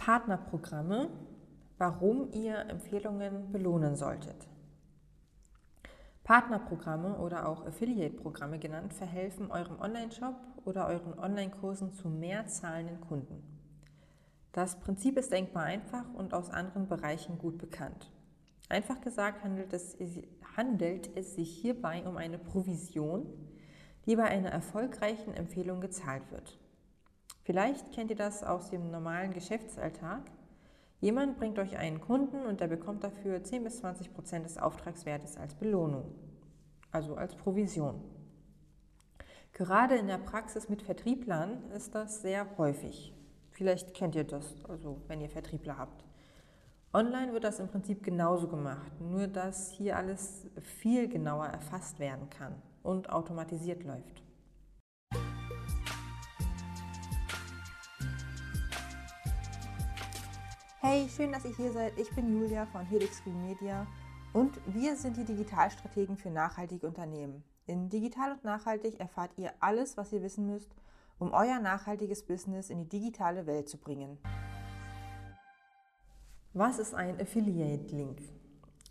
Partnerprogramme, warum ihr Empfehlungen belohnen solltet. Partnerprogramme oder auch Affiliate-Programme genannt verhelfen eurem Online-Shop oder euren Online-Kursen zu mehr zahlenden Kunden. Das Prinzip ist denkbar einfach und aus anderen Bereichen gut bekannt. Einfach gesagt handelt es, handelt es sich hierbei um eine Provision, die bei einer erfolgreichen Empfehlung gezahlt wird. Vielleicht kennt ihr das aus dem normalen Geschäftsalltag. Jemand bringt euch einen Kunden und der bekommt dafür 10 bis 20 Prozent des Auftragswertes als Belohnung, also als Provision. Gerade in der Praxis mit Vertrieblern ist das sehr häufig. Vielleicht kennt ihr das, also wenn ihr Vertriebler habt. Online wird das im Prinzip genauso gemacht, nur dass hier alles viel genauer erfasst werden kann und automatisiert läuft. Hey, schön, dass ihr hier seid. Ich bin Julia von Helix Green Media und wir sind die Digitalstrategen für nachhaltige Unternehmen. In Digital und Nachhaltig erfahrt ihr alles, was ihr wissen müsst, um euer nachhaltiges Business in die digitale Welt zu bringen. Was ist ein Affiliate-Link?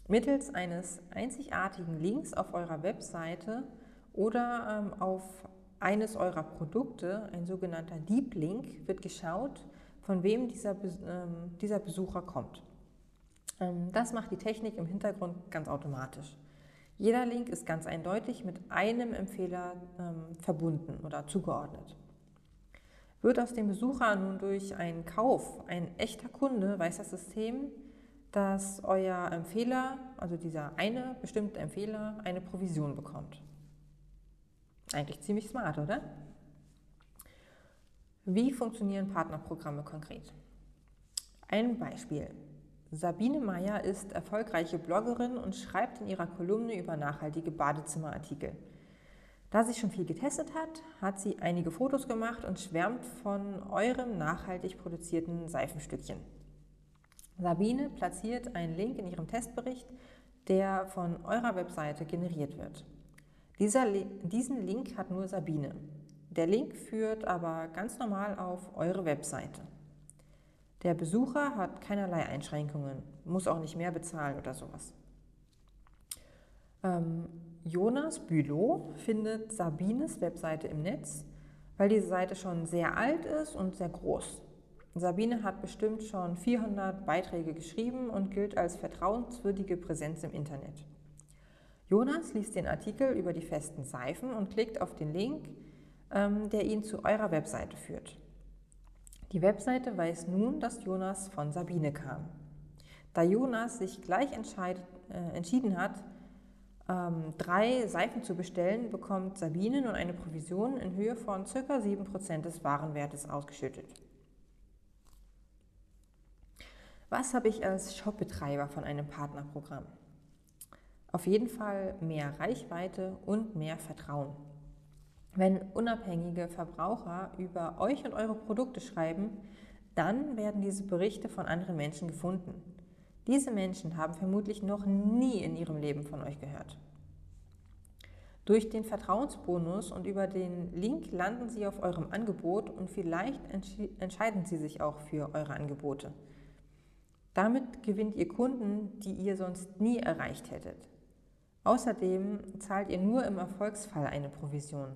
Mittels eines einzigartigen Links auf eurer Webseite oder ähm, auf eines eurer Produkte, ein sogenannter Deep Link, wird geschaut, von wem dieser, ähm, dieser Besucher kommt. Ähm, das macht die Technik im Hintergrund ganz automatisch. Jeder Link ist ganz eindeutig mit einem Empfehler ähm, verbunden oder zugeordnet. Wird aus dem Besucher nun durch einen Kauf ein echter Kunde, weiß das System, dass euer Empfehler, also dieser eine bestimmte Empfehler, eine Provision bekommt. Eigentlich ziemlich smart, oder? Wie funktionieren Partnerprogramme konkret? Ein Beispiel. Sabine Meyer ist erfolgreiche Bloggerin und schreibt in ihrer Kolumne über nachhaltige Badezimmerartikel. Da sie schon viel getestet hat, hat sie einige Fotos gemacht und schwärmt von eurem nachhaltig produzierten Seifenstückchen. Sabine platziert einen Link in ihrem Testbericht, der von eurer Webseite generiert wird. Dieser, diesen Link hat nur Sabine. Der Link führt aber ganz normal auf eure Webseite. Der Besucher hat keinerlei Einschränkungen, muss auch nicht mehr bezahlen oder sowas. Ähm, Jonas Bülow findet Sabines Webseite im Netz, weil diese Seite schon sehr alt ist und sehr groß. Sabine hat bestimmt schon 400 Beiträge geschrieben und gilt als vertrauenswürdige Präsenz im Internet. Jonas liest den Artikel über die festen Seifen und klickt auf den Link, der ihn zu eurer Webseite führt. Die Webseite weiß nun, dass Jonas von Sabine kam. Da Jonas sich gleich äh, entschieden hat, ähm, drei Seifen zu bestellen, bekommt Sabine nun eine Provision in Höhe von ca. 7% des Warenwertes ausgeschüttet. Was habe ich als Shopbetreiber von einem Partnerprogramm? Auf jeden Fall mehr Reichweite und mehr Vertrauen. Wenn unabhängige Verbraucher über euch und eure Produkte schreiben, dann werden diese Berichte von anderen Menschen gefunden. Diese Menschen haben vermutlich noch nie in ihrem Leben von euch gehört. Durch den Vertrauensbonus und über den Link landen sie auf eurem Angebot und vielleicht entscheiden sie sich auch für eure Angebote. Damit gewinnt ihr Kunden, die ihr sonst nie erreicht hättet. Außerdem zahlt ihr nur im Erfolgsfall eine Provision.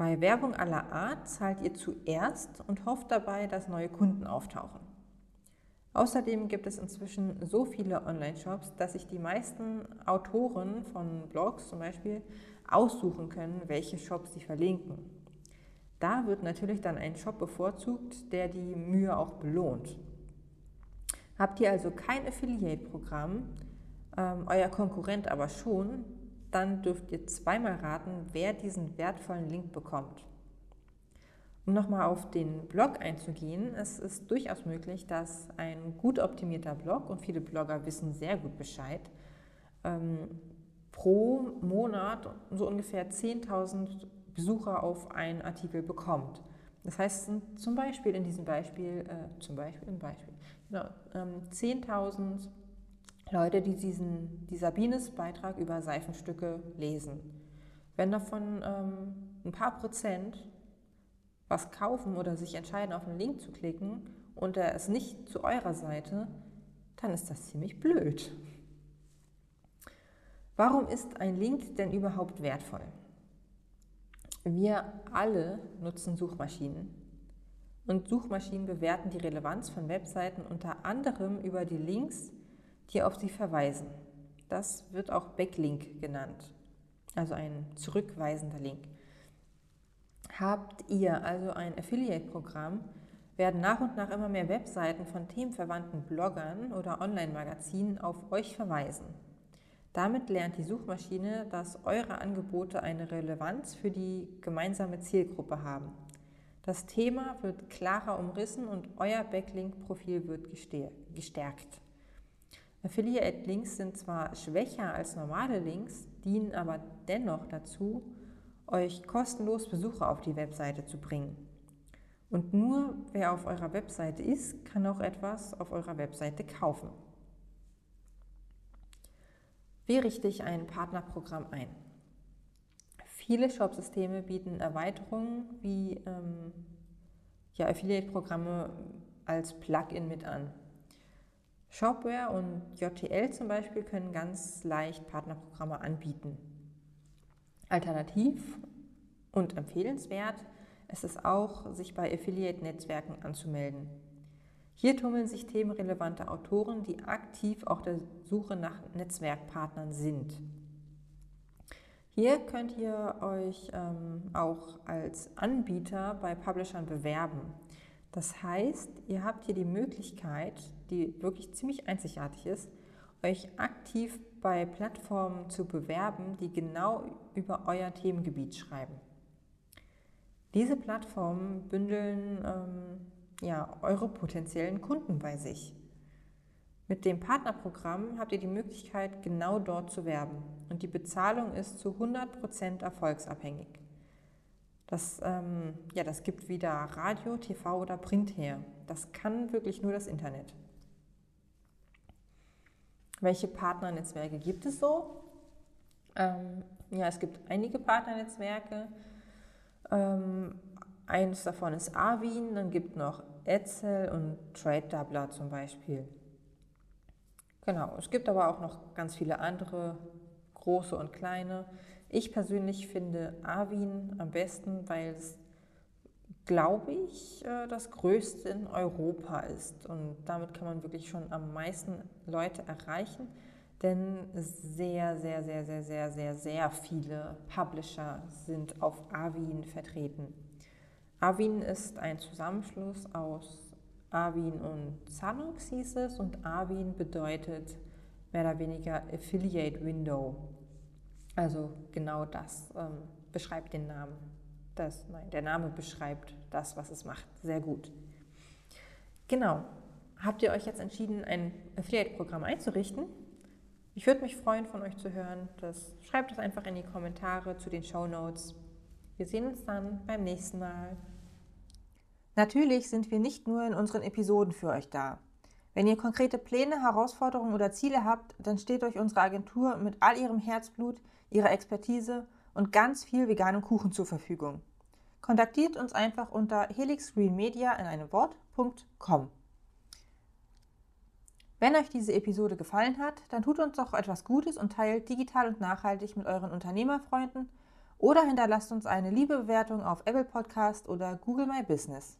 Bei Werbung aller Art zahlt ihr zuerst und hofft dabei, dass neue Kunden auftauchen. Außerdem gibt es inzwischen so viele Online-Shops, dass sich die meisten Autoren von Blogs zum Beispiel aussuchen können, welche Shops sie verlinken. Da wird natürlich dann ein Shop bevorzugt, der die Mühe auch belohnt. Habt ihr also kein Affiliate-Programm, ähm, euer Konkurrent aber schon, dann dürft ihr zweimal raten, wer diesen wertvollen Link bekommt. Um nochmal auf den Blog einzugehen, es ist durchaus möglich, dass ein gut optimierter Blog, und viele Blogger wissen sehr gut Bescheid, ähm, pro Monat so ungefähr 10.000 Besucher auf einen Artikel bekommt. Das heißt, zum Beispiel in diesem Beispiel, äh, zum Beispiel im Beispiel, genau, ähm, 10.000 Leute, die diesen, die Sabines Beitrag über Seifenstücke lesen. Wenn davon ähm, ein paar Prozent was kaufen oder sich entscheiden, auf einen Link zu klicken und er ist nicht zu eurer Seite, dann ist das ziemlich blöd. Warum ist ein Link denn überhaupt wertvoll? Wir alle nutzen Suchmaschinen und Suchmaschinen bewerten die Relevanz von Webseiten unter anderem über die Links, die auf sie verweisen. Das wird auch Backlink genannt, also ein zurückweisender Link. Habt ihr also ein Affiliate-Programm, werden nach und nach immer mehr Webseiten von themenverwandten Bloggern oder Online-Magazinen auf euch verweisen. Damit lernt die Suchmaschine, dass eure Angebote eine Relevanz für die gemeinsame Zielgruppe haben. Das Thema wird klarer umrissen und euer Backlink-Profil wird gestärkt. Affiliate-Links sind zwar schwächer als normale Links, dienen aber dennoch dazu, euch kostenlos Besucher auf die Webseite zu bringen. Und nur wer auf eurer Webseite ist, kann auch etwas auf eurer Webseite kaufen. Wie richte ich ein Partnerprogramm ein? Viele Shopsysteme bieten Erweiterungen wie ähm, ja, Affiliate-Programme als Plugin mit an. Shopware und JTL zum Beispiel können ganz leicht Partnerprogramme anbieten. Alternativ und empfehlenswert ist es auch, sich bei Affiliate-Netzwerken anzumelden. Hier tummeln sich themenrelevante Autoren, die aktiv auf der Suche nach Netzwerkpartnern sind. Hier könnt ihr euch ähm, auch als Anbieter bei Publishern bewerben. Das heißt, ihr habt hier die Möglichkeit, die wirklich ziemlich einzigartig ist, euch aktiv bei Plattformen zu bewerben, die genau über euer Themengebiet schreiben. Diese Plattformen bündeln ähm, ja, eure potenziellen Kunden bei sich. Mit dem Partnerprogramm habt ihr die Möglichkeit, genau dort zu werben und die Bezahlung ist zu 100% erfolgsabhängig. Das, ähm, ja, das gibt wieder Radio, TV oder Print her. Das kann wirklich nur das Internet. Welche Partnernetzwerke gibt es so? Ähm, ja, es gibt einige Partnernetzwerke. Ähm, eines davon ist Arvin, dann gibt noch Edsel und Trade Doubler zum Beispiel. Genau, es gibt aber auch noch ganz viele andere, große und kleine. Ich persönlich finde Arvin am besten, weil es, glaube ich, äh, das größte in Europa ist. Und damit kann man wirklich schon am meisten Leute erreichen, denn sehr, sehr, sehr, sehr, sehr, sehr, sehr viele Publisher sind auf Arvin vertreten. Arvin ist ein Zusammenschluss aus Arvin und Sanox hieß es und Arvin bedeutet mehr oder weniger Affiliate Window. Also genau das ähm, beschreibt den Namen. Das, nein, der Name beschreibt das, was es macht. Sehr gut. Genau. Habt ihr euch jetzt entschieden, ein Affiliate-Programm einzurichten? Ich würde mich freuen, von euch zu hören. Das, schreibt es einfach in die Kommentare zu den Show Notes. Wir sehen uns dann beim nächsten Mal. Natürlich sind wir nicht nur in unseren Episoden für euch da. Wenn ihr konkrete Pläne, Herausforderungen oder Ziele habt, dann steht euch unsere Agentur mit all ihrem Herzblut, ihrer Expertise und ganz viel veganem Kuchen zur Verfügung. Kontaktiert uns einfach unter helixgreenmedia in einem Wort.com. Wenn euch diese Episode gefallen hat, dann tut uns doch etwas Gutes und teilt digital und nachhaltig mit euren Unternehmerfreunden oder hinterlasst uns eine liebe Bewertung auf Apple Podcast oder Google My Business.